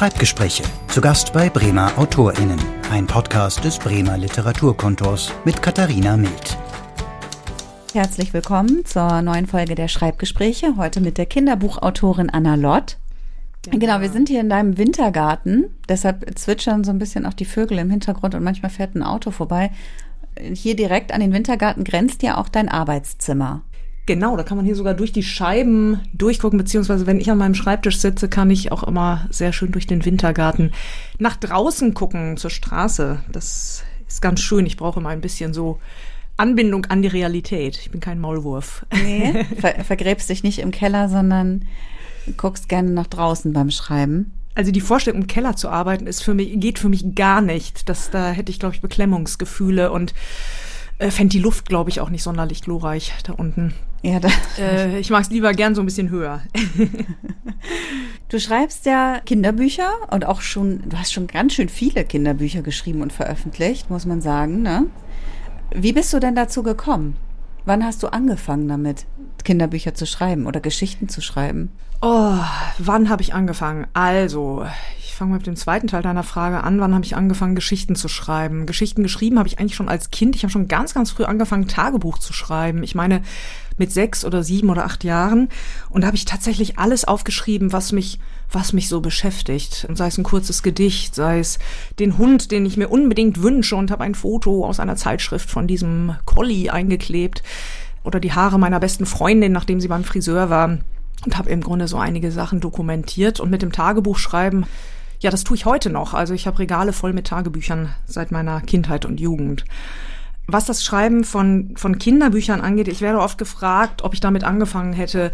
Schreibgespräche. Zu Gast bei Bremer AutorInnen. Ein Podcast des Bremer Literaturkontors mit Katharina Mild. Herzlich willkommen zur neuen Folge der Schreibgespräche. Heute mit der Kinderbuchautorin Anna Lott. Genau. genau, wir sind hier in deinem Wintergarten. Deshalb zwitschern so ein bisschen auch die Vögel im Hintergrund und manchmal fährt ein Auto vorbei. Hier direkt an den Wintergarten grenzt ja auch dein Arbeitszimmer. Genau, da kann man hier sogar durch die Scheiben durchgucken, beziehungsweise wenn ich an meinem Schreibtisch sitze, kann ich auch immer sehr schön durch den Wintergarten nach draußen gucken, zur Straße. Das ist ganz schön. Ich brauche immer ein bisschen so Anbindung an die Realität. Ich bin kein Maulwurf. Nee, ver vergräbst dich nicht im Keller, sondern guckst gerne nach draußen beim Schreiben. Also die Vorstellung, im Keller zu arbeiten, ist für mich, geht für mich gar nicht. Das, da hätte ich, glaube ich, Beklemmungsgefühle und äh, fände die Luft, glaube ich, auch nicht sonderlich glorreich da unten. Ja, äh, ich mag es lieber gern so ein bisschen höher. du schreibst ja Kinderbücher und auch schon, du hast schon ganz schön viele Kinderbücher geschrieben und veröffentlicht, muss man sagen. Ne? Wie bist du denn dazu gekommen? Wann hast du angefangen damit, Kinderbücher zu schreiben oder Geschichten zu schreiben? Oh, wann habe ich angefangen? Also, fange mit dem zweiten Teil deiner Frage an. Wann habe ich angefangen, Geschichten zu schreiben? Geschichten geschrieben habe ich eigentlich schon als Kind. Ich habe schon ganz, ganz früh angefangen, Tagebuch zu schreiben. Ich meine, mit sechs oder sieben oder acht Jahren. Und da habe ich tatsächlich alles aufgeschrieben, was mich, was mich so beschäftigt. Und sei es ein kurzes Gedicht, sei es den Hund, den ich mir unbedingt wünsche und habe ein Foto aus einer Zeitschrift von diesem Collie eingeklebt. Oder die Haare meiner besten Freundin, nachdem sie beim Friseur war und habe im Grunde so einige Sachen dokumentiert und mit dem Tagebuchschreiben ja, das tue ich heute noch. Also ich habe Regale voll mit Tagebüchern seit meiner Kindheit und Jugend. Was das Schreiben von, von Kinderbüchern angeht, ich werde oft gefragt, ob ich damit angefangen hätte,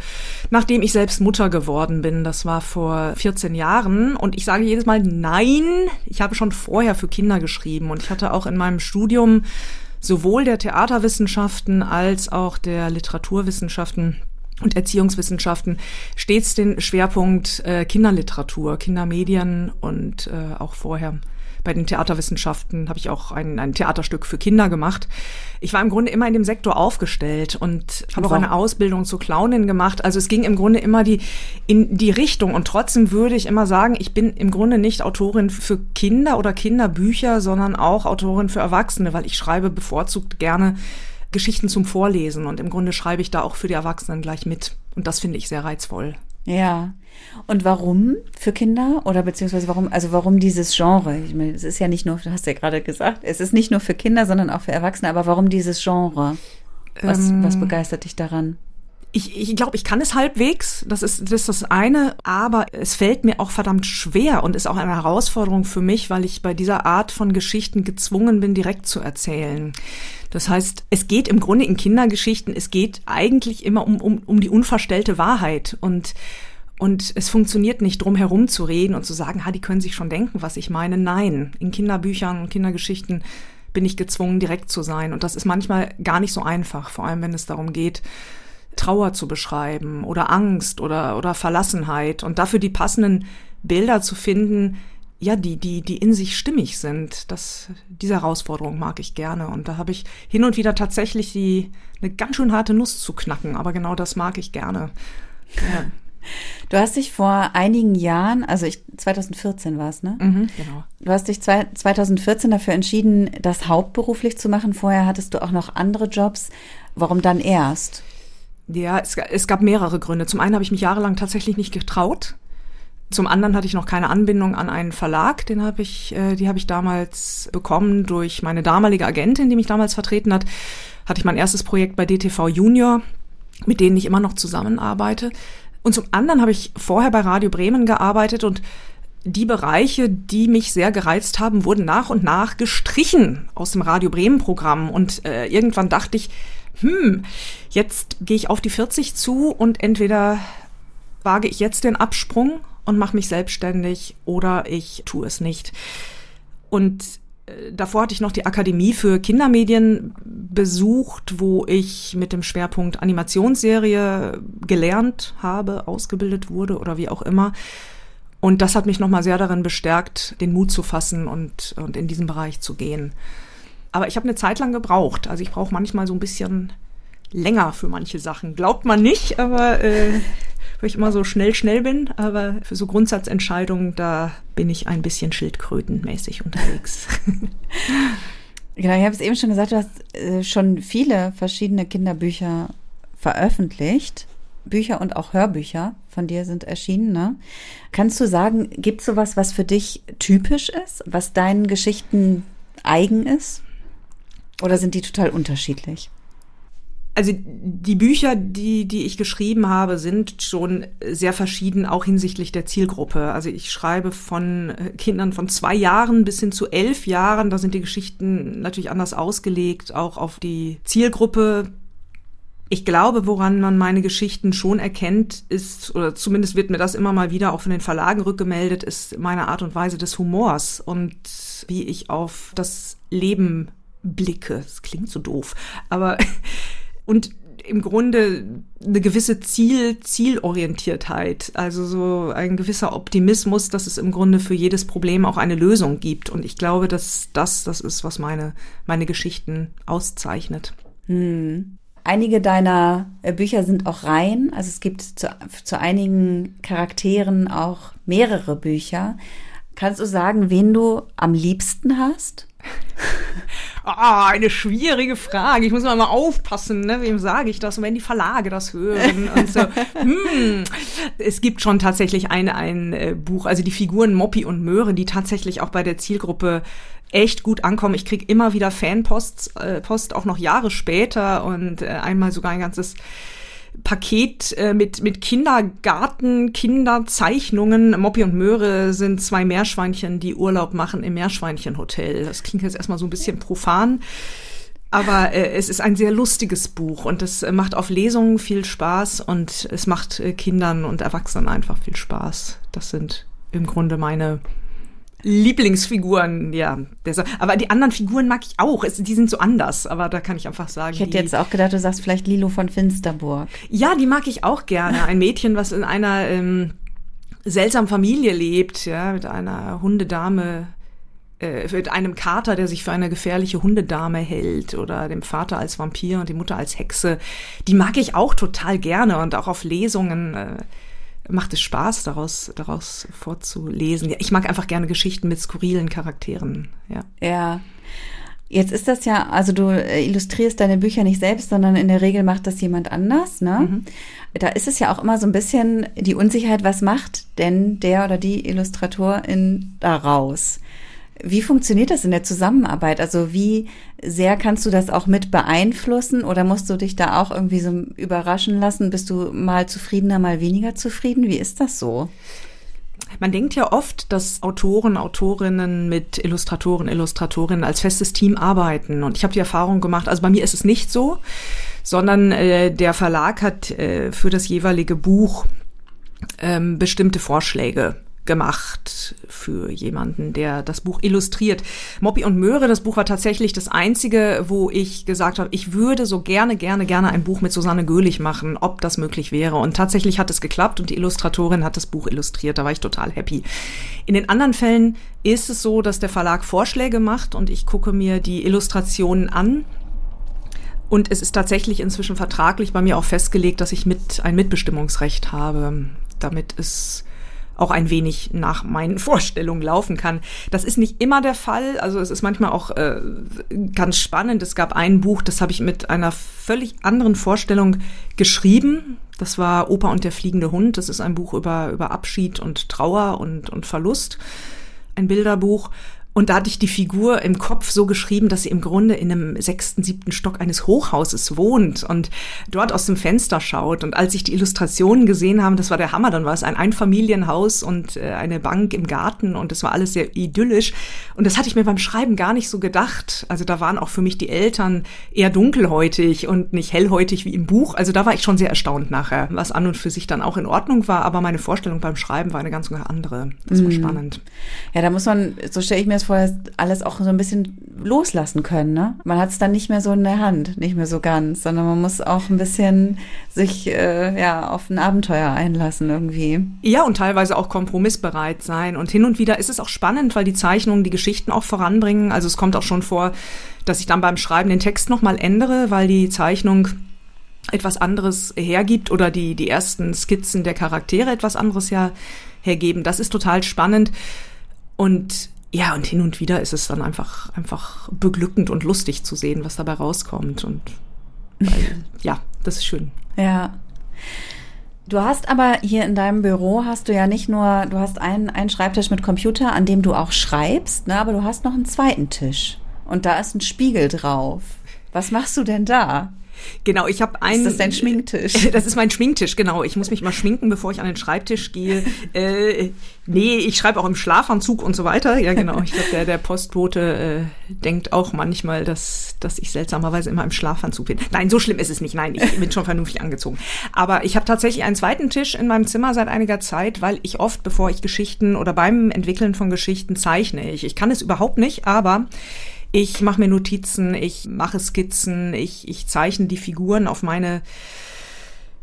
nachdem ich selbst Mutter geworden bin. Das war vor 14 Jahren. Und ich sage jedes Mal, nein, ich habe schon vorher für Kinder geschrieben. Und ich hatte auch in meinem Studium sowohl der Theaterwissenschaften als auch der Literaturwissenschaften und Erziehungswissenschaften stets den Schwerpunkt äh, Kinderliteratur, Kindermedien und äh, auch vorher bei den Theaterwissenschaften habe ich auch ein, ein Theaterstück für Kinder gemacht. Ich war im Grunde immer in dem Sektor aufgestellt und habe auch eine Ausbildung zur Clownin gemacht. Also es ging im Grunde immer die in die Richtung und trotzdem würde ich immer sagen, ich bin im Grunde nicht Autorin für Kinder oder Kinderbücher, sondern auch Autorin für Erwachsene, weil ich schreibe bevorzugt gerne Geschichten zum Vorlesen und im Grunde schreibe ich da auch für die Erwachsenen gleich mit. Und das finde ich sehr reizvoll. Ja. Und warum für Kinder oder beziehungsweise warum, also warum dieses Genre? Ich meine, es ist ja nicht nur, du hast ja gerade gesagt, es ist nicht nur für Kinder, sondern auch für Erwachsene, aber warum dieses Genre? Was, ähm, was begeistert dich daran? Ich, ich glaube, ich kann es halbwegs. Das ist, das ist das eine. Aber es fällt mir auch verdammt schwer und ist auch eine Herausforderung für mich, weil ich bei dieser Art von Geschichten gezwungen bin, direkt zu erzählen. Das heißt, es geht im Grunde in Kindergeschichten, es geht eigentlich immer um, um, um die unverstellte Wahrheit und und es funktioniert nicht drum herum zu reden und zu sagen, ha, die können sich schon denken, was ich meine. Nein, in Kinderbüchern und Kindergeschichten bin ich gezwungen, direkt zu sein. Und das ist manchmal gar nicht so einfach, vor allem wenn es darum geht, Trauer zu beschreiben oder Angst oder, oder Verlassenheit und dafür die passenden Bilder zu finden, ja, die, die, die in sich stimmig sind. Das, diese Herausforderung mag ich gerne. Und da habe ich hin und wieder tatsächlich die, eine ganz schön harte Nuss zu knacken. Aber genau das mag ich gerne. Ja. Du hast dich vor einigen Jahren, also ich, 2014 war es, ne? Mhm, genau. Du hast dich zwei, 2014 dafür entschieden, das hauptberuflich zu machen. Vorher hattest du auch noch andere Jobs. Warum dann erst? Ja, es, es gab mehrere Gründe. Zum einen habe ich mich jahrelang tatsächlich nicht getraut. Zum anderen hatte ich noch keine Anbindung an einen Verlag, den habe ich, äh, die habe ich damals bekommen durch meine damalige Agentin, die mich damals vertreten hat. Hatte ich mein erstes Projekt bei DTV Junior, mit denen ich immer noch zusammenarbeite. Und zum anderen habe ich vorher bei Radio Bremen gearbeitet und die Bereiche, die mich sehr gereizt haben, wurden nach und nach gestrichen aus dem Radio Bremen Programm. Und äh, irgendwann dachte ich, hm, jetzt gehe ich auf die 40 zu und entweder wage ich jetzt den Absprung und mache mich selbstständig oder ich tue es nicht. Und äh, davor hatte ich noch die Akademie für Kindermedien besucht, wo ich mit dem Schwerpunkt Animationsserie gelernt habe, ausgebildet wurde oder wie auch immer. Und das hat mich nochmal sehr darin bestärkt, den Mut zu fassen und, und in diesen Bereich zu gehen. Aber ich habe eine Zeit lang gebraucht. Also ich brauche manchmal so ein bisschen länger für manche Sachen. Glaubt man nicht, aber äh, weil ich immer so schnell, schnell bin. Aber für so Grundsatzentscheidungen, da bin ich ein bisschen schildkrötenmäßig unterwegs. Genau, ich habe es eben schon gesagt, du hast äh, schon viele verschiedene Kinderbücher veröffentlicht. Bücher und auch Hörbücher von dir sind erschienen. Ne? Kannst du sagen, gibt es sowas, was für dich typisch ist, was deinen Geschichten eigen ist? Oder sind die total unterschiedlich? Also die Bücher, die, die ich geschrieben habe, sind schon sehr verschieden, auch hinsichtlich der Zielgruppe. Also ich schreibe von äh, Kindern von zwei Jahren bis hin zu elf Jahren. Da sind die Geschichten natürlich anders ausgelegt, auch auf die Zielgruppe. Ich glaube, woran man meine Geschichten schon erkennt, ist, oder zumindest wird mir das immer mal wieder auch von den Verlagen rückgemeldet, ist meine Art und Weise des Humors und wie ich auf das Leben blicke. Das klingt so doof, aber und im Grunde eine gewisse Ziel, Zielorientiertheit, also so ein gewisser Optimismus, dass es im Grunde für jedes Problem auch eine Lösung gibt. Und ich glaube, dass das das ist, was meine, meine Geschichten auszeichnet. Hm. Einige deiner äh, Bücher sind auch Reihen, also es gibt zu, zu einigen Charakteren auch mehrere Bücher. Kannst du sagen, wen du am liebsten hast? Ah, eine schwierige Frage. Ich muss mal, mal aufpassen, ne? wem sage ich das und wenn die Verlage das hören und so. Hm. Es gibt schon tatsächlich ein, ein äh, Buch, also die Figuren Moppy und Möhre, die tatsächlich auch bei der Zielgruppe echt gut ankommen. Ich krieg immer wieder Fanpost, äh, Post auch noch Jahre später und äh, einmal sogar ein ganzes Paket äh, mit, mit Kindergarten, Kinderzeichnungen. Moppy und Möhre sind zwei Meerschweinchen, die Urlaub machen im Meerschweinchenhotel. Das klingt jetzt erstmal so ein bisschen profan. Aber äh, es ist ein sehr lustiges Buch und es macht auf Lesungen viel Spaß und es macht äh, Kindern und Erwachsenen einfach viel Spaß. Das sind im Grunde meine Lieblingsfiguren, ja. Aber die anderen Figuren mag ich auch. die sind so anders, aber da kann ich einfach sagen. Ich hätte jetzt auch gedacht, du sagst vielleicht Lilo von Finsterburg. Ja, die mag ich auch gerne. Ein Mädchen, was in einer ähm, seltsamen Familie lebt, ja, mit einer Hundedame, äh, mit einem Kater, der sich für eine gefährliche Hundedame hält oder dem Vater als Vampir und die Mutter als Hexe. Die mag ich auch total gerne und auch auf Lesungen. Äh, macht es Spaß, daraus, daraus vorzulesen. Ich mag einfach gerne Geschichten mit skurrilen Charakteren. Ja. Ja. Jetzt ist das ja, also du illustrierst deine Bücher nicht selbst, sondern in der Regel macht das jemand anders, ne? Mhm. Da ist es ja auch immer so ein bisschen die Unsicherheit, was macht denn der oder die Illustratorin daraus? Wie funktioniert das in der Zusammenarbeit? Also wie sehr kannst du das auch mit beeinflussen oder musst du dich da auch irgendwie so überraschen lassen? Bist du mal zufriedener, mal weniger zufrieden? Wie ist das so? Man denkt ja oft, dass Autoren, Autorinnen mit Illustratoren, Illustratorinnen als festes Team arbeiten. Und ich habe die Erfahrung gemacht, also bei mir ist es nicht so, sondern äh, der Verlag hat äh, für das jeweilige Buch ähm, bestimmte Vorschläge gemacht für jemanden, der das Buch illustriert. Moppy und Möhre, das Buch war tatsächlich das einzige, wo ich gesagt habe, ich würde so gerne, gerne, gerne ein Buch mit Susanne Göhlich machen, ob das möglich wäre. Und tatsächlich hat es geklappt und die Illustratorin hat das Buch illustriert. Da war ich total happy. In den anderen Fällen ist es so, dass der Verlag Vorschläge macht und ich gucke mir die Illustrationen an und es ist tatsächlich inzwischen vertraglich bei mir auch festgelegt, dass ich mit ein Mitbestimmungsrecht habe, damit es auch ein wenig nach meinen Vorstellungen laufen kann. Das ist nicht immer der Fall. Also es ist manchmal auch äh, ganz spannend. Es gab ein Buch, das habe ich mit einer völlig anderen Vorstellung geschrieben. Das war Opa und der fliegende Hund. Das ist ein Buch über, über Abschied und Trauer und, und Verlust. Ein Bilderbuch. Und da hatte ich die Figur im Kopf so geschrieben, dass sie im Grunde in einem sechsten, siebten Stock eines Hochhauses wohnt und dort aus dem Fenster schaut. Und als ich die Illustrationen gesehen habe, das war der Hammer, dann war es ein Einfamilienhaus und äh, eine Bank im Garten und es war alles sehr idyllisch. Und das hatte ich mir beim Schreiben gar nicht so gedacht. Also da waren auch für mich die Eltern eher dunkelhäutig und nicht hellhäutig wie im Buch. Also da war ich schon sehr erstaunt nachher, was an und für sich dann auch in Ordnung war. Aber meine Vorstellung beim Schreiben war eine ganz andere. Das war mhm. spannend. Ja, da muss man, so stelle ich mir das vorher alles auch so ein bisschen loslassen können. Ne? Man hat es dann nicht mehr so in der Hand, nicht mehr so ganz, sondern man muss auch ein bisschen sich äh, ja auf ein Abenteuer einlassen irgendwie. Ja, und teilweise auch kompromissbereit sein. Und hin und wieder ist es auch spannend, weil die Zeichnungen die Geschichten auch voranbringen. Also es kommt auch schon vor, dass ich dann beim Schreiben den Text nochmal ändere, weil die Zeichnung etwas anderes hergibt oder die, die ersten Skizzen der Charaktere etwas anderes ja hergeben. Das ist total spannend. Und ja, und hin und wieder ist es dann einfach, einfach beglückend und lustig zu sehen, was dabei rauskommt. Und weil, ja, das ist schön. Ja. Du hast aber hier in deinem Büro hast du ja nicht nur, du hast einen, einen Schreibtisch mit Computer, an dem du auch schreibst, ne, aber du hast noch einen zweiten Tisch. Und da ist ein Spiegel drauf. Was machst du denn da? Genau, ich habe einen. Ist das dein Schminktisch? Das ist mein Schminktisch, genau. Ich muss mich mal schminken, bevor ich an den Schreibtisch gehe. äh, nee, ich schreibe auch im Schlafanzug und so weiter. Ja, genau. Ich glaube, der, der Postbote äh, denkt auch manchmal, dass, dass ich seltsamerweise immer im Schlafanzug bin. Nein, so schlimm ist es nicht. Nein, ich bin schon vernünftig angezogen. Aber ich habe tatsächlich einen zweiten Tisch in meinem Zimmer seit einiger Zeit, weil ich oft, bevor ich Geschichten oder beim Entwickeln von Geschichten zeichne, ich, ich kann es überhaupt nicht, aber ich mache mir Notizen, ich mache Skizzen, ich, ich zeichne die Figuren auf meine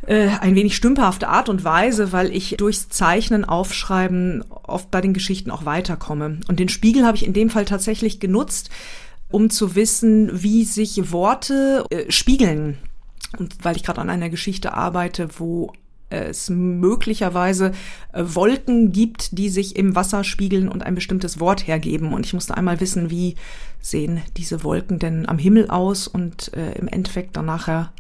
äh, ein wenig stümperhafte Art und Weise, weil ich durchs Zeichnen, Aufschreiben oft bei den Geschichten auch weiterkomme. Und den Spiegel habe ich in dem Fall tatsächlich genutzt, um zu wissen, wie sich Worte äh, spiegeln. Und weil ich gerade an einer Geschichte arbeite, wo es möglicherweise äh, Wolken gibt, die sich im Wasser spiegeln und ein bestimmtes Wort hergeben. Und ich musste einmal wissen, wie sehen diese Wolken denn am Himmel aus und äh, im Endeffekt dann nachher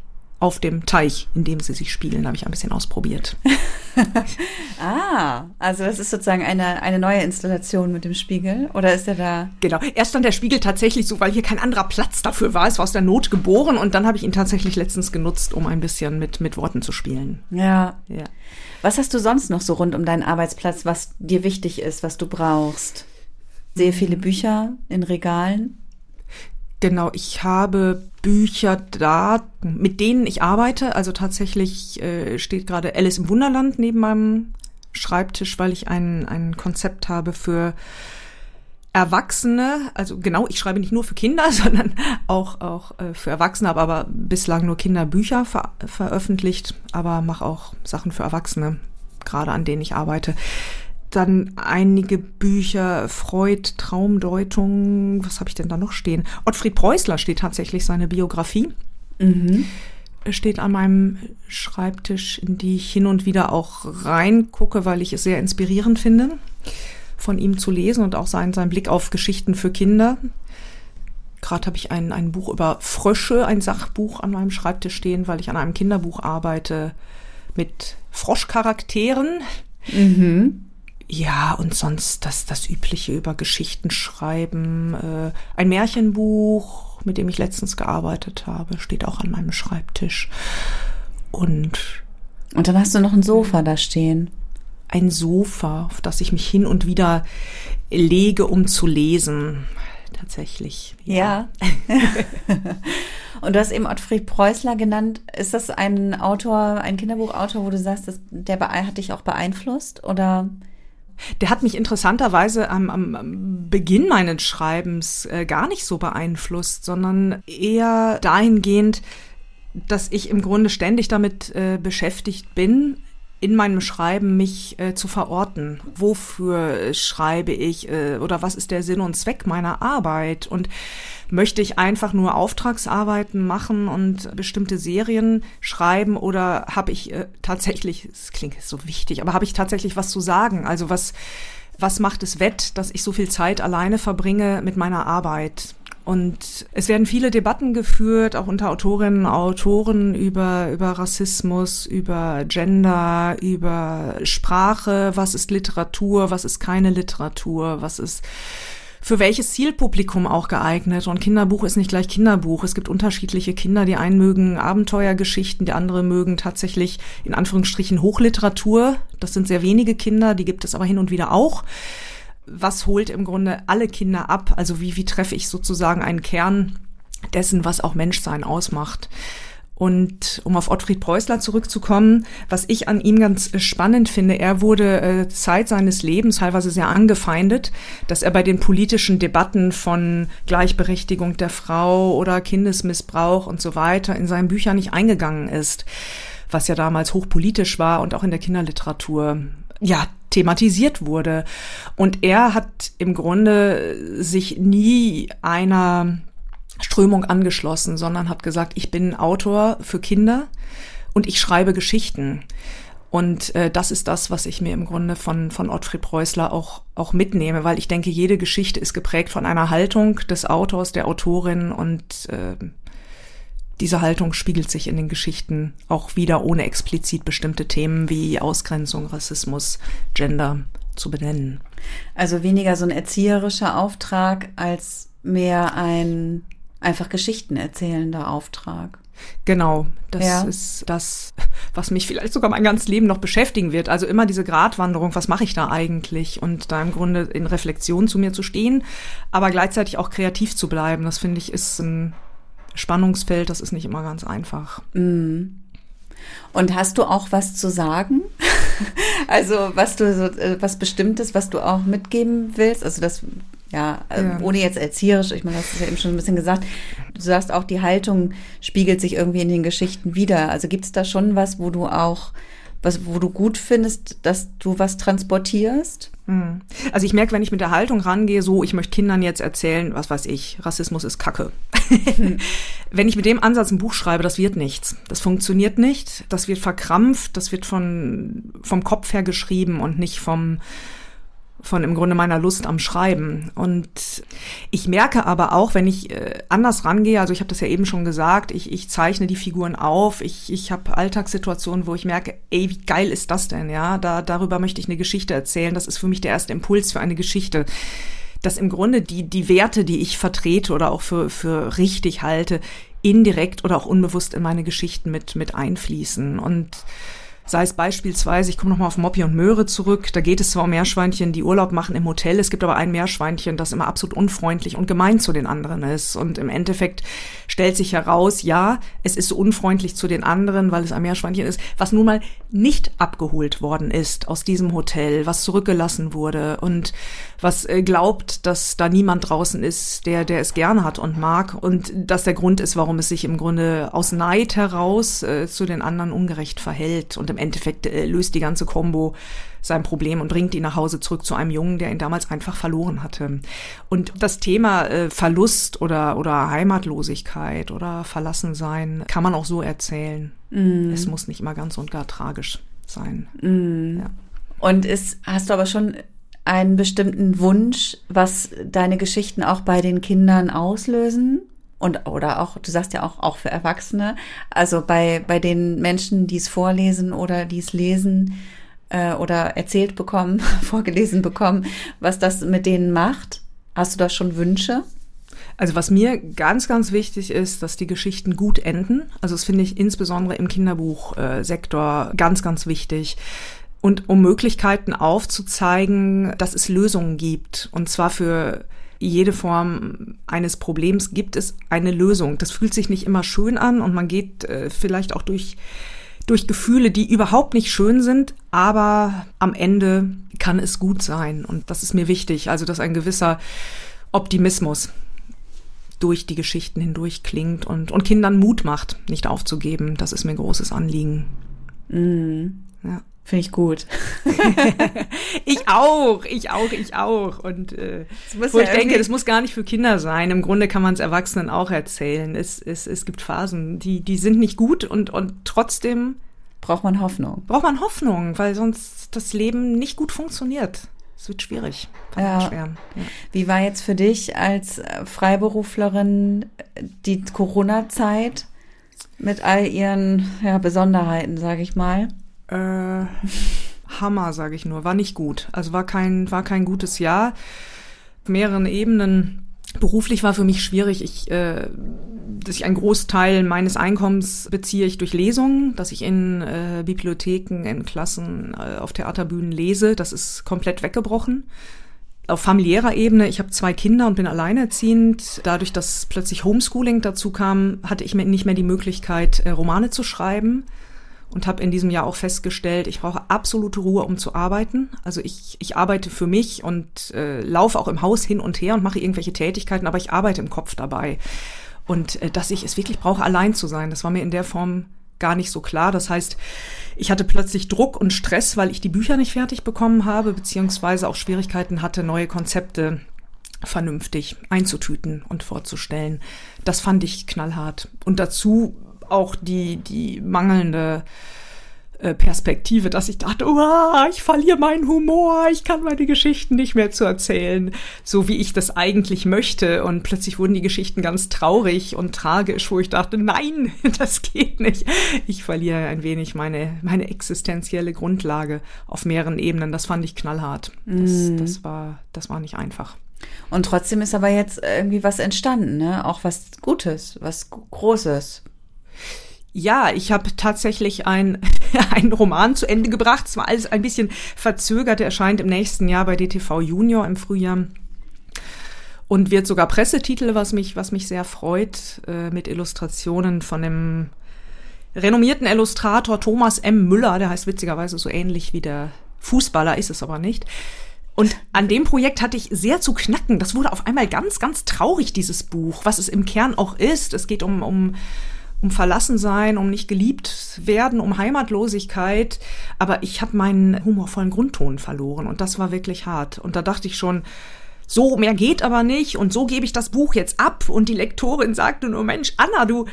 auf dem Teich, in dem sie sich spielen, habe ich ein bisschen ausprobiert. ah, also das ist sozusagen eine, eine neue Installation mit dem Spiegel oder ist der da? Genau, erst dann der Spiegel tatsächlich so, weil hier kein anderer Platz dafür war. Es war aus der Not geboren und dann habe ich ihn tatsächlich letztens genutzt, um ein bisschen mit, mit Worten zu spielen. Ja. ja. Was hast du sonst noch so rund um deinen Arbeitsplatz, was dir wichtig ist, was du brauchst? Sehr viele Bücher in Regalen. Genau, ich habe Bücher da, mit denen ich arbeite. Also tatsächlich äh, steht gerade Alice im Wunderland neben meinem Schreibtisch, weil ich ein, ein Konzept habe für Erwachsene, also genau, ich schreibe nicht nur für Kinder, sondern auch, auch äh, für Erwachsene, habe aber bislang nur Kinderbücher ver veröffentlicht, aber mache auch Sachen für Erwachsene, gerade an denen ich arbeite dann einige Bücher, Freud, Traumdeutung, was habe ich denn da noch stehen? Ottfried Preußler steht tatsächlich seine Biografie. Mhm. Steht an meinem Schreibtisch, in die ich hin und wieder auch reingucke, weil ich es sehr inspirierend finde, von ihm zu lesen und auch sein, sein Blick auf Geschichten für Kinder. Gerade habe ich ein, ein Buch über Frösche, ein Sachbuch an meinem Schreibtisch stehen, weil ich an einem Kinderbuch arbeite mit Froschcharakteren. Mhm. Ja, und sonst das, das Übliche über Geschichten schreiben. Äh, ein Märchenbuch, mit dem ich letztens gearbeitet habe, steht auch an meinem Schreibtisch. Und. Und dann hast du noch ein Sofa da stehen. Ein Sofa, auf das ich mich hin und wieder lege, um zu lesen. Tatsächlich. Ja. ja. und du hast eben Ottfried Preußler genannt. Ist das ein Autor, ein Kinderbuchautor, wo du sagst, dass der hat dich auch beeinflusst? Oder? Der hat mich interessanterweise am, am Beginn meines Schreibens äh, gar nicht so beeinflusst, sondern eher dahingehend, dass ich im Grunde ständig damit äh, beschäftigt bin, in meinem Schreiben mich äh, zu verorten. Wofür schreibe ich äh, oder was ist der Sinn und Zweck meiner Arbeit? Und möchte ich einfach nur Auftragsarbeiten machen und bestimmte Serien schreiben oder habe ich äh, tatsächlich, es klingt so wichtig, aber habe ich tatsächlich was zu sagen? Also was, was macht es wett, dass ich so viel Zeit alleine verbringe mit meiner Arbeit? Und es werden viele Debatten geführt, auch unter Autorinnen und Autoren über, über Rassismus, über Gender, über Sprache, was ist Literatur, was ist keine Literatur, was ist für welches Zielpublikum auch geeignet. Und Kinderbuch ist nicht gleich Kinderbuch. Es gibt unterschiedliche Kinder. Die einen mögen Abenteuergeschichten, die andere mögen tatsächlich in Anführungsstrichen Hochliteratur. Das sind sehr wenige Kinder, die gibt es aber hin und wieder auch was holt im Grunde alle Kinder ab? Also wie, wie treffe ich sozusagen einen Kern dessen, was auch Menschsein ausmacht? Und um auf Ottfried Preußler zurückzukommen, was ich an ihm ganz spannend finde, er wurde äh, Zeit seines Lebens teilweise sehr angefeindet, dass er bei den politischen Debatten von Gleichberechtigung der Frau oder Kindesmissbrauch und so weiter in seinen Büchern nicht eingegangen ist, was ja damals hochpolitisch war und auch in der Kinderliteratur ja, thematisiert wurde. Und er hat im Grunde sich nie einer Strömung angeschlossen, sondern hat gesagt, ich bin Autor für Kinder und ich schreibe Geschichten. Und äh, das ist das, was ich mir im Grunde von, von Ottfried Preußler auch, auch mitnehme, weil ich denke, jede Geschichte ist geprägt von einer Haltung des Autors, der Autorin und äh, diese Haltung spiegelt sich in den Geschichten auch wieder, ohne explizit bestimmte Themen wie Ausgrenzung, Rassismus, Gender zu benennen. Also weniger so ein erzieherischer Auftrag als mehr ein einfach Geschichten erzählender Auftrag. Genau, das ja. ist das, was mich vielleicht sogar mein ganzes Leben noch beschäftigen wird. Also immer diese Gratwanderung, was mache ich da eigentlich? Und da im Grunde in Reflexion zu mir zu stehen, aber gleichzeitig auch kreativ zu bleiben. Das finde ich ist ein Spannungsfeld, das ist nicht immer ganz einfach. Mm. Und hast du auch was zu sagen? also was du so, äh, was Bestimmtes, was du auch mitgeben willst? Also das ja, äh, ja, ohne jetzt erzieherisch, ich meine, das ist ja eben schon ein bisschen gesagt. Du sagst auch, die Haltung spiegelt sich irgendwie in den Geschichten wieder. Also gibt es da schon was, wo du auch, was, wo du gut findest, dass du was transportierst? Hm. Also ich merke, wenn ich mit der Haltung rangehe, so, ich möchte Kindern jetzt erzählen, was weiß ich, Rassismus ist Kacke. Hm. wenn ich mit dem Ansatz ein Buch schreibe, das wird nichts. Das funktioniert nicht. Das wird verkrampft. Das wird von, vom Kopf her geschrieben und nicht vom, von im Grunde meiner Lust am Schreiben. Und ich merke aber auch, wenn ich äh, anders rangehe, also ich habe das ja eben schon gesagt, ich, ich zeichne die Figuren auf, ich, ich habe Alltagssituationen, wo ich merke, ey, wie geil ist das denn, ja? Da, darüber möchte ich eine Geschichte erzählen. Das ist für mich der erste Impuls für eine Geschichte. Dass im Grunde die, die Werte, die ich vertrete oder auch für, für richtig halte, indirekt oder auch unbewusst in meine Geschichten mit, mit einfließen. Und Sei es beispielsweise, ich komme nochmal auf Moppi und Möhre zurück, da geht es zwar um Meerschweinchen, die Urlaub machen im Hotel, es gibt aber ein Meerschweinchen, das immer absolut unfreundlich und gemein zu den anderen ist. Und im Endeffekt stellt sich heraus, ja, es ist unfreundlich zu den anderen, weil es ein Meerschweinchen ist, was nun mal nicht abgeholt worden ist aus diesem Hotel, was zurückgelassen wurde und was äh, glaubt, dass da niemand draußen ist, der, der es gerne hat und mag und das der Grund ist, warum es sich im Grunde aus Neid heraus äh, zu den anderen ungerecht verhält. Und im Endeffekt äh, löst die ganze Combo sein Problem und bringt ihn nach Hause zurück zu einem Jungen, der ihn damals einfach verloren hatte. Und das Thema äh, Verlust oder, oder Heimatlosigkeit oder Verlassensein kann man auch so erzählen. Mm. Es muss nicht immer ganz und gar tragisch sein. Mm. Ja. Und ist, hast du aber schon einen bestimmten Wunsch, was deine Geschichten auch bei den Kindern auslösen? Und oder auch, du sagst ja auch, auch für Erwachsene, also bei, bei den Menschen, die es vorlesen oder die es lesen äh, oder erzählt bekommen, vorgelesen bekommen, was das mit denen macht. Hast du da schon Wünsche? Also was mir ganz, ganz wichtig ist, dass die Geschichten gut enden. Also das finde ich insbesondere im Kinderbuchsektor ganz, ganz wichtig. Und um Möglichkeiten aufzuzeigen, dass es Lösungen gibt. Und zwar für jede Form eines Problems gibt es eine Lösung. Das fühlt sich nicht immer schön an und man geht äh, vielleicht auch durch, durch Gefühle, die überhaupt nicht schön sind, aber am Ende kann es gut sein. Und das ist mir wichtig. Also, dass ein gewisser Optimismus durch die Geschichten hindurch klingt und, und Kindern Mut macht, nicht aufzugeben. Das ist mir ein großes Anliegen. Mm. Ja. Finde ich gut. ich auch, ich auch, ich auch. Und äh, wo ja ich denke, das muss gar nicht für Kinder sein. Im Grunde kann man es Erwachsenen auch erzählen. Es, es, es gibt Phasen, die, die sind nicht gut und, und trotzdem braucht man Hoffnung. Braucht man Hoffnung, weil sonst das Leben nicht gut funktioniert. Es wird schwierig. Ja. Ja. Wie war jetzt für dich als Freiberuflerin die Corona-Zeit mit all ihren ja, Besonderheiten, sage ich mal? Äh, Hammer, sage ich nur. War nicht gut. Also war kein, war kein gutes Jahr. Auf mehreren Ebenen. Beruflich war für mich schwierig. Ich, äh, dass ich einen Großteil meines Einkommens beziehe ich durch Lesungen, dass ich in äh, Bibliotheken, in Klassen, äh, auf Theaterbühnen lese. Das ist komplett weggebrochen. Auf familiärer Ebene, ich habe zwei Kinder und bin alleinerziehend. Dadurch, dass plötzlich Homeschooling dazu kam, hatte ich nicht mehr die Möglichkeit, äh, Romane zu schreiben und habe in diesem Jahr auch festgestellt, ich brauche absolute Ruhe, um zu arbeiten. Also ich, ich arbeite für mich und äh, laufe auch im Haus hin und her und mache irgendwelche Tätigkeiten, aber ich arbeite im Kopf dabei. Und äh, dass ich es wirklich brauche, allein zu sein, das war mir in der Form gar nicht so klar. Das heißt, ich hatte plötzlich Druck und Stress, weil ich die Bücher nicht fertig bekommen habe, beziehungsweise auch Schwierigkeiten hatte, neue Konzepte vernünftig einzutüten und vorzustellen. Das fand ich knallhart. Und dazu auch die, die mangelnde äh, Perspektive, dass ich dachte, oh, ich verliere meinen Humor, ich kann meine Geschichten nicht mehr zu erzählen, so wie ich das eigentlich möchte. Und plötzlich wurden die Geschichten ganz traurig und tragisch, wo ich dachte, nein, das geht nicht. Ich verliere ein wenig meine, meine existenzielle Grundlage auf mehreren Ebenen. Das fand ich knallhart. Das, mm. das, war, das war nicht einfach. Und trotzdem ist aber jetzt irgendwie was entstanden, ne? Auch was Gutes, was Großes. Ja, ich habe tatsächlich ein, einen Roman zu Ende gebracht. Es war alles ein bisschen verzögert. Er erscheint im nächsten Jahr bei DTV Junior im Frühjahr und wird sogar Pressetitel, was mich, was mich sehr freut, äh, mit Illustrationen von dem renommierten Illustrator Thomas M. Müller. Der heißt witzigerweise so ähnlich wie der Fußballer, ist es aber nicht. Und an dem Projekt hatte ich sehr zu knacken. Das wurde auf einmal ganz, ganz traurig, dieses Buch, was es im Kern auch ist. Es geht um, um um Verlassensein, um nicht geliebt werden, um Heimatlosigkeit. Aber ich habe meinen humorvollen Grundton verloren und das war wirklich hart. Und da dachte ich schon, so mehr geht aber nicht und so gebe ich das Buch jetzt ab. Und die Lektorin sagte nur, Mensch, Anna, du,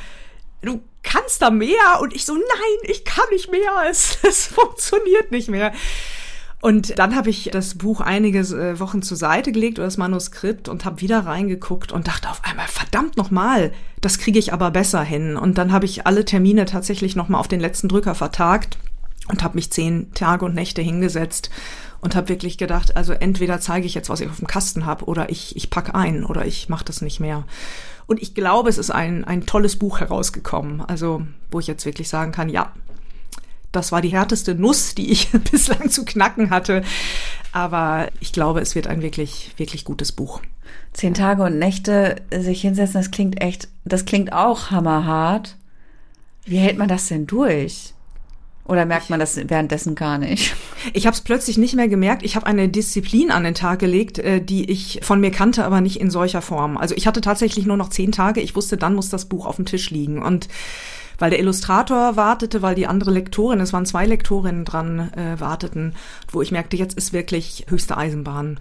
du kannst da mehr. Und ich so, nein, ich kann nicht mehr. Es, es funktioniert nicht mehr. Und dann habe ich das Buch einige äh, Wochen zur Seite gelegt oder das Manuskript und habe wieder reingeguckt und dachte auf einmal, verdammt nochmal, das kriege ich aber besser hin. Und dann habe ich alle Termine tatsächlich nochmal auf den letzten Drücker vertagt und habe mich zehn Tage und Nächte hingesetzt und habe wirklich gedacht, also entweder zeige ich jetzt, was ich auf dem Kasten habe, oder ich, ich pack ein oder ich mache das nicht mehr. Und ich glaube, es ist ein, ein tolles Buch herausgekommen, also wo ich jetzt wirklich sagen kann, ja, das war die härteste Nuss, die ich bislang zu knacken hatte. Aber ich glaube, es wird ein wirklich, wirklich gutes Buch. Zehn Tage und Nächte sich hinsetzen, das klingt echt, das klingt auch hammerhart. Wie hält man das denn durch? Oder merkt man das währenddessen gar nicht? Ich habe es plötzlich nicht mehr gemerkt. Ich habe eine Disziplin an den Tag gelegt, äh, die ich von mir kannte, aber nicht in solcher Form. Also ich hatte tatsächlich nur noch zehn Tage. Ich wusste, dann muss das Buch auf dem Tisch liegen. Und weil der Illustrator wartete, weil die andere Lektorin, es waren zwei Lektorinnen dran, äh, warteten, wo ich merkte, jetzt ist wirklich höchste Eisenbahn.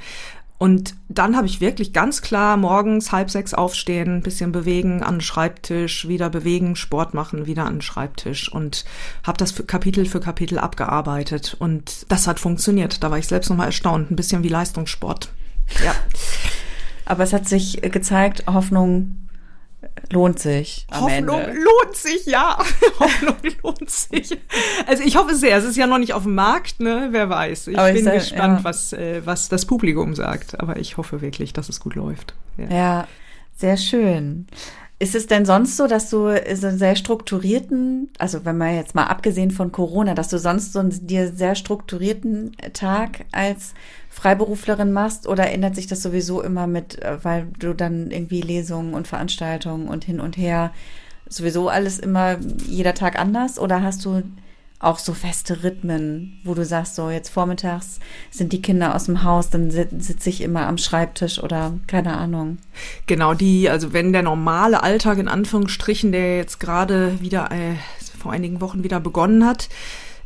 Und dann habe ich wirklich ganz klar morgens halb sechs aufstehen, bisschen bewegen an den Schreibtisch, wieder bewegen, Sport machen, wieder an den Schreibtisch und habe das für Kapitel für Kapitel abgearbeitet. Und das hat funktioniert. Da war ich selbst nochmal erstaunt. Ein bisschen wie Leistungssport. Ja. Aber es hat sich gezeigt, Hoffnung lohnt sich. Hoffnung Ende. lohnt sich, ja. Hoffnung lohnt sich. Also ich hoffe sehr. Es ist ja noch nicht auf dem Markt, ne? Wer weiß. Ich Aber bin ich gespannt, ja. was, äh, was das Publikum sagt. Aber ich hoffe wirklich, dass es gut läuft. Ja, ja sehr schön. Ist es denn sonst so, dass du so einen sehr strukturierten, also wenn man jetzt mal abgesehen von Corona, dass du sonst so einen dir sehr strukturierten Tag als Freiberuflerin machst? Oder ändert sich das sowieso immer mit, äh, weil du dann irgendwie Lesungen und Veranstaltungen und hin und her sowieso alles immer jeder Tag anders? Oder hast du auch so feste Rhythmen, wo du sagst, so jetzt vormittags sind die Kinder aus dem Haus, dann sitze ich immer am Schreibtisch oder keine Ahnung. Genau, die, also wenn der normale Alltag in Anführungsstrichen, der jetzt gerade wieder äh, vor einigen Wochen wieder begonnen hat,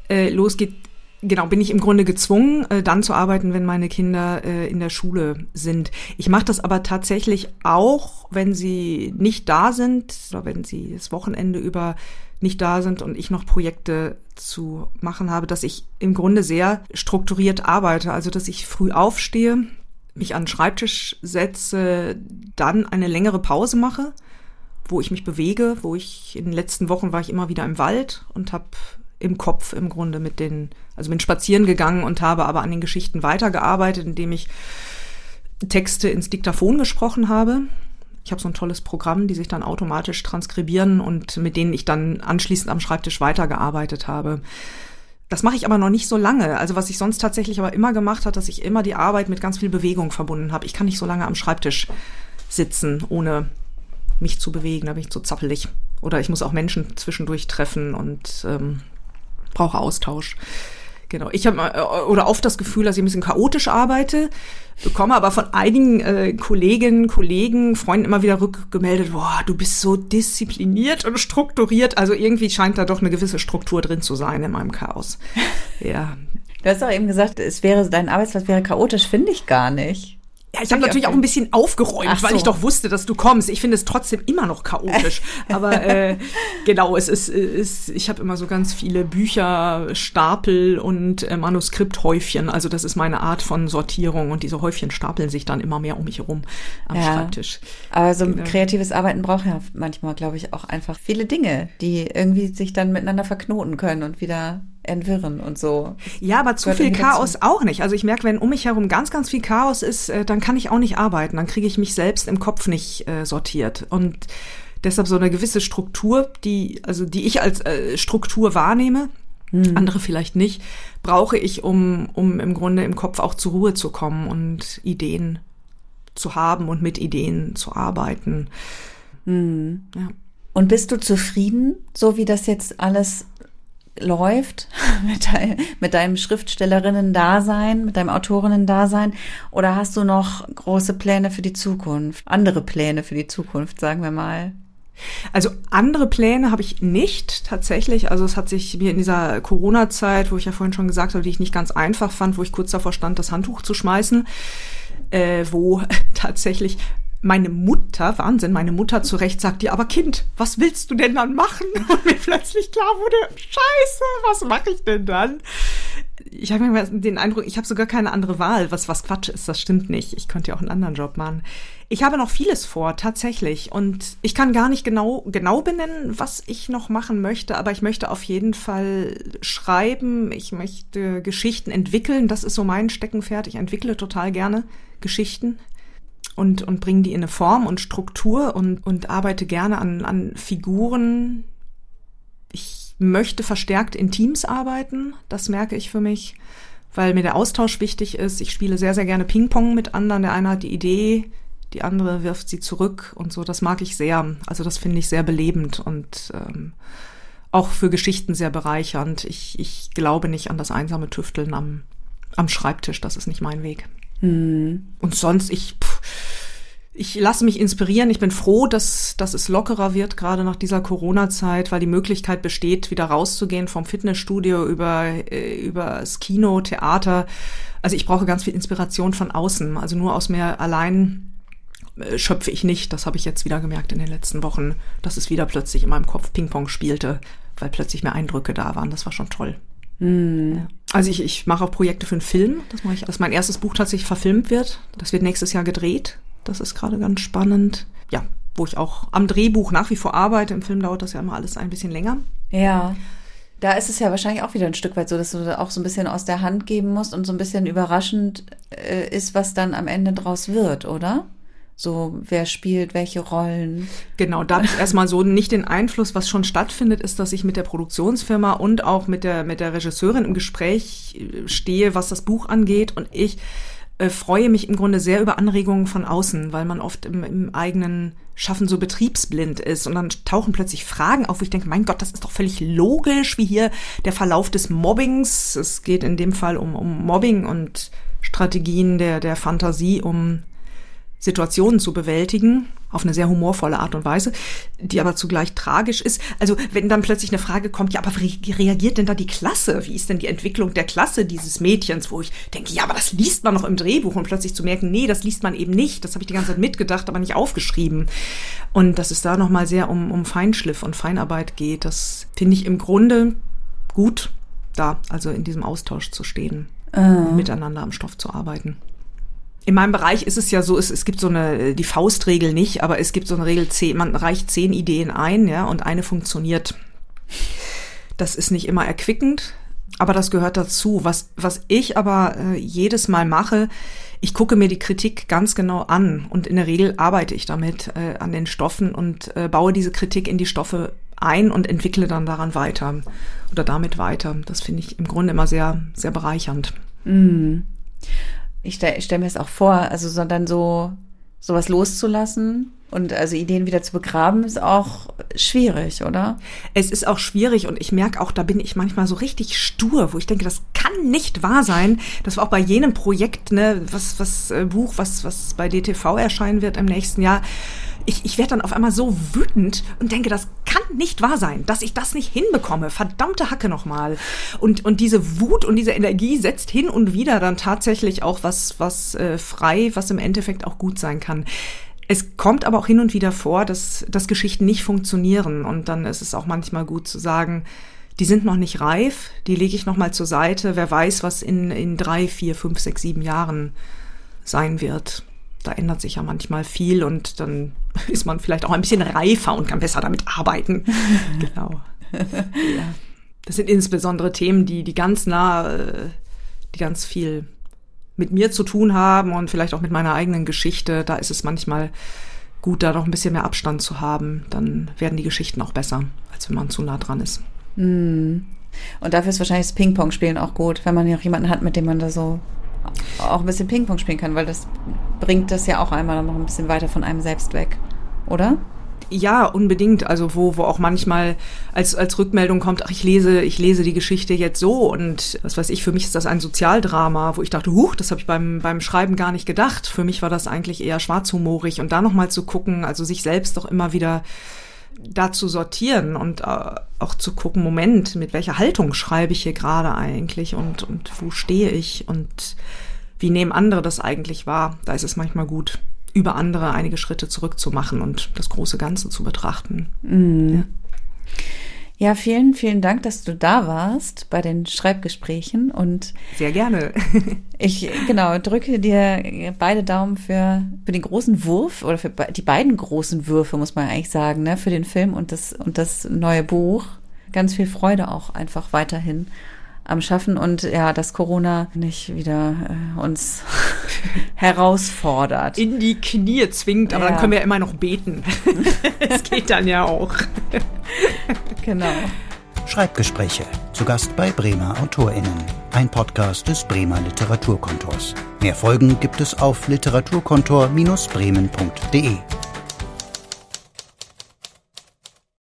äh, losgeht, genau, bin ich im Grunde gezwungen, äh, dann zu arbeiten, wenn meine Kinder äh, in der Schule sind. Ich mache das aber tatsächlich auch, wenn sie nicht da sind oder wenn sie das Wochenende über nicht da sind und ich noch Projekte zu machen habe, dass ich im Grunde sehr strukturiert arbeite. Also, dass ich früh aufstehe, mich an den Schreibtisch setze, dann eine längere Pause mache, wo ich mich bewege, wo ich in den letzten Wochen war ich immer wieder im Wald und habe im Kopf im Grunde mit den, also bin spazieren gegangen und habe aber an den Geschichten weitergearbeitet, indem ich Texte ins Diktaphon gesprochen habe. Ich habe so ein tolles Programm, die sich dann automatisch transkribieren und mit denen ich dann anschließend am Schreibtisch weitergearbeitet habe. Das mache ich aber noch nicht so lange. Also was ich sonst tatsächlich aber immer gemacht hat, dass ich immer die Arbeit mit ganz viel Bewegung verbunden habe. Ich kann nicht so lange am Schreibtisch sitzen, ohne mich zu bewegen. Da bin ich zu zappelig. Oder ich muss auch Menschen zwischendurch treffen und ähm, brauche Austausch. Genau. Ich habe äh, oder oft das Gefühl, dass ich ein bisschen chaotisch arbeite, bekomme aber von einigen äh, Kolleginnen, Kollegen, Freunden immer wieder rückgemeldet, boah, du bist so diszipliniert und strukturiert. Also irgendwie scheint da doch eine gewisse Struktur drin zu sein in meinem Chaos. Ja. Du hast doch eben gesagt, es wäre, dein Arbeitsplatz wäre chaotisch, finde ich gar nicht. Ja, ich habe natürlich auch ein bisschen aufgeräumt, Ach weil so. ich doch wusste, dass du kommst. Ich finde es trotzdem immer noch chaotisch. Aber äh, genau, es ist, ist ich habe immer so ganz viele Bücher, Stapel und äh, Manuskripthäufchen. Also das ist meine Art von Sortierung und diese Häufchen stapeln sich dann immer mehr um mich herum am Ja. Schreibtisch. Aber so ein Genau. kreatives Arbeiten braucht ja manchmal, glaube ich, auch einfach viele Dinge, die irgendwie sich dann miteinander verknoten können und wieder entwirren und so. Ja, aber zu viel Chaos dazu. auch nicht. Also ich merke, wenn um mich herum ganz, ganz viel Chaos ist, äh, dann kann ich auch nicht arbeiten. Dann kriege ich mich selbst im Kopf nicht äh, sortiert. Und deshalb so eine gewisse Struktur, die, also die ich als äh, Struktur wahrnehme, andere vielleicht nicht, brauche ich, um, um im Grunde im Kopf auch zur Ruhe zu kommen und Ideen zu haben und mit Ideen zu arbeiten. Ja. Und bist du zufrieden, so wie das jetzt alles läuft mit, dein, mit deinem Schriftstellerinnen-Dasein, mit deinem Autorinnen-Dasein? Oder hast du noch große Pläne für die Zukunft? Andere Pläne für die Zukunft, sagen wir mal. Also andere Pläne habe ich nicht tatsächlich. Also es hat sich mir in dieser Corona-Zeit, wo ich ja vorhin schon gesagt habe, die ich nicht ganz einfach fand, wo ich kurz davor stand, das Handtuch zu schmeißen, äh, wo tatsächlich meine Mutter, Wahnsinn, meine Mutter zu Recht sagt, ja, aber Kind, was willst du denn dann machen? Und mir plötzlich klar wurde, scheiße, was mache ich denn dann? Ich habe mir den Eindruck, ich habe sogar keine andere Wahl, was was Quatsch ist, das stimmt nicht. Ich könnte ja auch einen anderen Job machen. Ich habe noch vieles vor, tatsächlich. Und ich kann gar nicht genau, genau benennen, was ich noch machen möchte, aber ich möchte auf jeden Fall schreiben. Ich möchte Geschichten entwickeln. Das ist so mein Steckenpferd. Ich entwickle total gerne Geschichten und, und bringe die in eine Form und Struktur und, und arbeite gerne an, an Figuren. Ich möchte verstärkt in Teams arbeiten. Das merke ich für mich, weil mir der Austausch wichtig ist. Ich spiele sehr, sehr gerne Ping-Pong mit anderen. Der eine hat die Idee, die andere wirft sie zurück und so. Das mag ich sehr. Also das finde ich sehr belebend und ähm, auch für Geschichten sehr bereichernd. Ich, ich glaube nicht an das einsame Tüfteln am, am Schreibtisch. Das ist nicht mein Weg. Und sonst, ich, ich lasse mich inspirieren. Ich bin froh, dass, dass es lockerer wird, gerade nach dieser Corona-Zeit, weil die Möglichkeit besteht, wieder rauszugehen vom Fitnessstudio über, äh, über das Kino, Theater. Also ich brauche ganz viel Inspiration von außen. Also nur aus mir allein äh, schöpfe ich nicht. Das habe ich jetzt wieder gemerkt in den letzten Wochen, dass es wieder plötzlich in meinem Kopf Ping-Pong spielte, weil plötzlich mehr Eindrücke da waren. Das war schon toll. Ja. Also ich, ich mache auch Projekte für einen Film. Das mache ich, dass mein erstes Buch tatsächlich verfilmt wird. Das wird nächstes Jahr gedreht. Das ist gerade ganz spannend. Ja, wo ich auch am Drehbuch nach wie vor arbeite. Im Film dauert das ja immer alles ein bisschen länger. Ja. Da ist es ja wahrscheinlich auch wieder ein Stück weit so, dass du da auch so ein bisschen aus der Hand geben musst und so ein bisschen überraschend äh, ist, was dann am Ende draus wird, oder? So, wer spielt welche Rollen? Genau, da habe ich erstmal so nicht den Einfluss, was schon stattfindet, ist, dass ich mit der Produktionsfirma und auch mit der, mit der Regisseurin im Gespräch äh, stehe, was das Buch angeht. Und ich äh, freue mich im Grunde sehr über Anregungen von außen, weil man oft im, im eigenen Schaffen so betriebsblind ist. Und dann tauchen plötzlich Fragen auf, wo ich denke, mein Gott, das ist doch völlig logisch, wie hier der Verlauf des Mobbings. Es geht in dem Fall um, um Mobbing und Strategien der, der Fantasie, um Situationen zu bewältigen, auf eine sehr humorvolle Art und Weise, die aber zugleich tragisch ist. Also wenn dann plötzlich eine Frage kommt, ja, aber wie reagiert denn da die Klasse? Wie ist denn die Entwicklung der Klasse dieses Mädchens, wo ich denke, ja, aber das liest man noch im Drehbuch und plötzlich zu merken, nee, das liest man eben nicht. Das habe ich die ganze Zeit mitgedacht, aber nicht aufgeschrieben. Und dass es da nochmal sehr um, um Feinschliff und Feinarbeit geht, das finde ich im Grunde gut, da also in diesem Austausch zu stehen und miteinander am Stoff zu arbeiten. In meinem Bereich ist es ja so, es, es gibt so eine, die Faustregel nicht, aber es gibt so eine Regel, zehn, man reicht zehn Ideen ein, ja, und eine funktioniert. Das ist nicht immer erquickend, aber das gehört dazu. Was, was ich aber äh, jedes Mal mache, ich gucke mir die Kritik ganz genau an und in der Regel arbeite ich damit äh, an den Stoffen und äh, baue diese Kritik in die Stoffe ein und entwickle dann daran weiter oder damit weiter. Das finde ich im Grunde immer sehr, sehr bereichernd. Ich stelle stell mir es auch vor, also so dann so sowas loszulassen und also Ideen wieder zu begraben, ist auch schwierig, oder? Es ist auch schwierig und ich merke auch, da bin ich manchmal so richtig stur, wo ich denke, das kann nicht wahr sein. Das war auch bei jenem Projekt, ne, was, was äh, Buch, was, was bei DTV erscheinen wird im nächsten Jahr, ich, ich werde dann auf einmal so wütend und denke, das kann nicht wahr sein, dass ich das nicht hinbekomme. Verdammte Hacke nochmal. Und, und diese Wut und diese Energie setzt hin und wieder dann tatsächlich auch was, was äh, frei, was im Endeffekt auch gut sein kann. Es kommt aber auch hin und wieder vor, dass, dass Geschichten nicht funktionieren. Und dann ist es auch manchmal gut zu sagen, die sind noch nicht reif, die lege ich nochmal zur Seite. Wer weiß, was in, in drei, vier, fünf, sechs, sieben Jahren sein wird. Da ändert sich ja manchmal viel und dann ist man vielleicht auch ein bisschen reifer und kann besser damit arbeiten. genau. ja. Das sind insbesondere Themen, die, die ganz nah, äh, die ganz viel mit mir zu tun haben und vielleicht auch mit meiner eigenen Geschichte. Da ist es manchmal gut, da noch ein bisschen mehr Abstand zu haben. Dann werden die Geschichten auch besser, als wenn man zu nah dran ist. Mm. Und dafür ist wahrscheinlich das Ping-Pong-Spielen auch gut, wenn man ja auch jemanden hat, mit dem man da so auch ein bisschen Ping-Pong spielen kann, weil das bringt das ja auch einmal noch ein bisschen weiter von einem selbst weg, oder? Ja, unbedingt. Also wo, wo auch manchmal als, als Rückmeldung kommt, ach, ich lese, ich lese die Geschichte jetzt so und was weiß ich, für mich ist das ein Sozialdrama, wo ich dachte, huch, das habe ich beim, beim Schreiben gar nicht gedacht. Für mich war das eigentlich eher schwarzhumorig und da nochmal zu gucken, also sich selbst doch immer wieder da zu sortieren und äh, auch zu gucken, Moment, mit welcher Haltung schreibe ich hier gerade eigentlich und, und wo stehe ich und wie nehmen andere das eigentlich wahr? Da ist es manchmal gut, über andere einige Schritte zurückzumachen und das große Ganze zu betrachten. Mm. Ja. Ja, vielen, vielen Dank, dass du da warst bei den Schreibgesprächen und sehr gerne. ich genau drücke dir beide Daumen für für den großen Wurf oder für die beiden großen Würfe muss man eigentlich sagen, ne, für den Film und das und das neue Buch. Ganz viel Freude auch einfach weiterhin am Schaffen und ja, dass Corona nicht wieder äh, uns herausfordert. In die Knie zwingt, aber ja. dann können wir ja immer noch beten. Es geht dann ja auch. genau. Schreibgespräche. Zu Gast bei Bremer AutorInnen. Ein Podcast des Bremer Literaturkontors. Mehr Folgen gibt es auf literaturkontor-bremen.de.